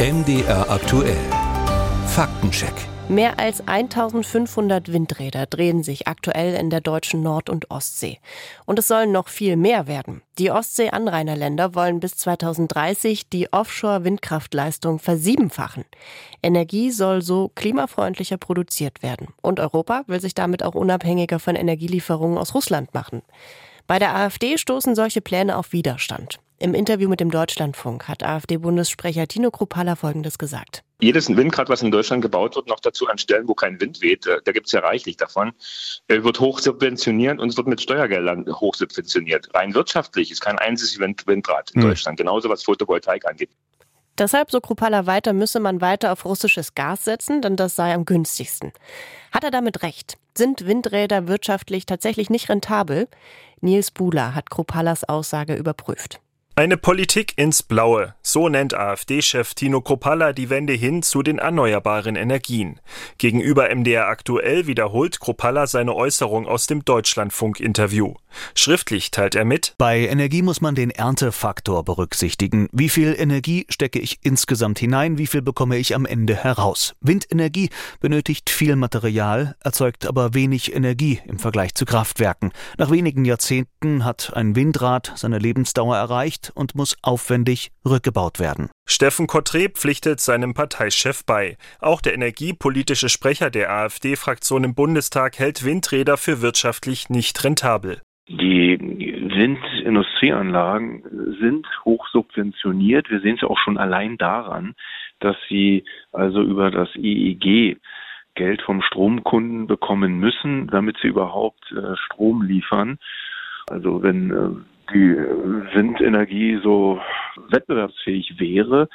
MDR aktuell. Faktencheck. Mehr als 1500 Windräder drehen sich aktuell in der deutschen Nord- und Ostsee. Und es sollen noch viel mehr werden. Die Ostsee-Anrainerländer wollen bis 2030 die Offshore-Windkraftleistung versiebenfachen. Energie soll so klimafreundlicher produziert werden. Und Europa will sich damit auch unabhängiger von Energielieferungen aus Russland machen. Bei der AfD stoßen solche Pläne auf Widerstand. Im Interview mit dem Deutschlandfunk hat AfD-Bundessprecher Tino Kruppalla Folgendes gesagt. Jedes Windrad, was in Deutschland gebaut wird, noch dazu an Stellen, wo kein Wind weht, äh, da gibt es ja reichlich davon, äh, wird hoch subventioniert und es wird mit Steuergeldern hoch subventioniert. Rein wirtschaftlich ist kein einziges Windrad in hm. Deutschland, genauso was Photovoltaik angeht. Deshalb, so Kruppalla weiter, müsse man weiter auf russisches Gas setzen, denn das sei am günstigsten. Hat er damit recht? Sind Windräder wirtschaftlich tatsächlich nicht rentabel? Nils Buhler hat Krupallas Aussage überprüft. Eine Politik ins Blaue, so nennt AfD-Chef Tino Kropalla die Wende hin zu den erneuerbaren Energien. Gegenüber MDR aktuell wiederholt Kropalla seine Äußerung aus dem Deutschlandfunk-Interview. Schriftlich teilt er mit: Bei Energie muss man den Erntefaktor berücksichtigen. Wie viel Energie stecke ich insgesamt hinein? Wie viel bekomme ich am Ende heraus? Windenergie benötigt viel Material, erzeugt aber wenig Energie im Vergleich zu Kraftwerken. Nach wenigen Jahrzehnten hat ein Windrad seine Lebensdauer erreicht und muss aufwendig rückgebaut werden. Steffen Kottré pflichtet seinem Parteichef bei. Auch der energiepolitische Sprecher der AfD-Fraktion im Bundestag hält Windräder für wirtschaftlich nicht rentabel. Die Windindustrieanlagen sind hoch subventioniert. Wir sehen es ja auch schon allein daran, dass sie also über das EEG Geld vom Stromkunden bekommen müssen, damit sie überhaupt äh, Strom liefern. Also wenn äh, die Windenergie so wettbewerbsfähig wäre,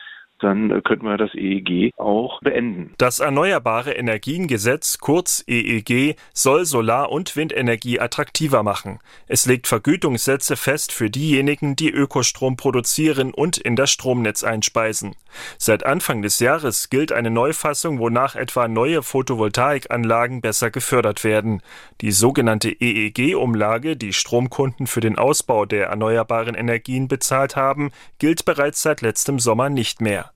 dann könnten wir das EEG auch beenden. Das Erneuerbare Energiengesetz, kurz EEG, soll Solar- und Windenergie attraktiver machen. Es legt Vergütungssätze fest für diejenigen, die Ökostrom produzieren und in das Stromnetz einspeisen. Seit Anfang des Jahres gilt eine Neufassung, wonach etwa neue Photovoltaikanlagen besser gefördert werden. Die sogenannte EEG-Umlage, die Stromkunden für den Ausbau der erneuerbaren Energien bezahlt haben, gilt bereits seit letztem Sommer nicht mehr.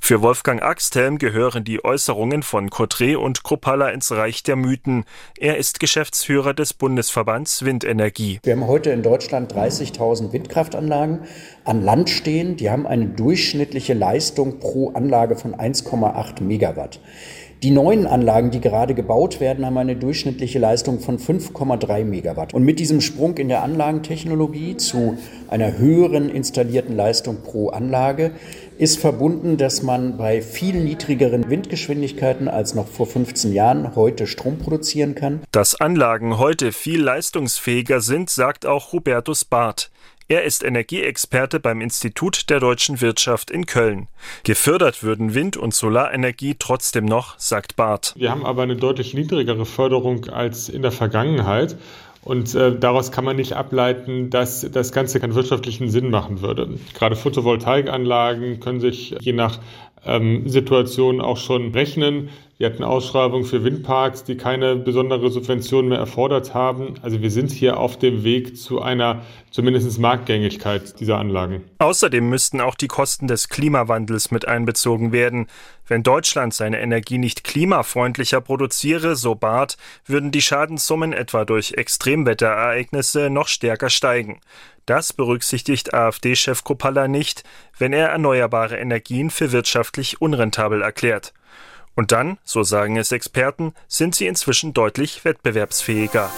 Für Wolfgang Axthelm gehören die Äußerungen von Cotré und Kruppalla ins Reich der Mythen. Er ist Geschäftsführer des Bundesverbands Windenergie. Wir haben heute in Deutschland 30.000 Windkraftanlagen an Land stehen. Die haben eine durchschnittliche Leistung pro Anlage von 1,8 Megawatt. Die neuen Anlagen, die gerade gebaut werden, haben eine durchschnittliche Leistung von 5,3 Megawatt. Und mit diesem Sprung in der Anlagentechnologie zu einer höheren installierten Leistung pro Anlage ist verbunden, dass man bei viel niedrigeren Windgeschwindigkeiten als noch vor 15 Jahren heute Strom produzieren kann. Dass Anlagen heute viel leistungsfähiger sind, sagt auch Hubertus Barth. Er ist Energieexperte beim Institut der deutschen Wirtschaft in Köln. Gefördert würden Wind- und Solarenergie trotzdem noch, sagt Barth. Wir haben aber eine deutlich niedrigere Förderung als in der Vergangenheit. Und äh, daraus kann man nicht ableiten, dass das Ganze keinen wirtschaftlichen Sinn machen würde. Gerade Photovoltaikanlagen können sich je nach ähm, Situation auch schon rechnen. Wir hatten Ausschreibungen für Windparks, die keine besondere Subvention mehr erfordert haben. Also wir sind hier auf dem Weg zu einer zumindest Marktgängigkeit dieser Anlagen. Außerdem müssten auch die Kosten des Klimawandels mit einbezogen werden. Wenn Deutschland seine Energie nicht klimafreundlicher produziere, so Barth, würden die Schadenssummen etwa durch Extremwetterereignisse noch stärker steigen. Das berücksichtigt AfD-Chef Kropalla nicht, wenn er erneuerbare Energien für wirtschaftlich unrentabel erklärt. Und dann, so sagen es Experten, sind sie inzwischen deutlich wettbewerbsfähiger.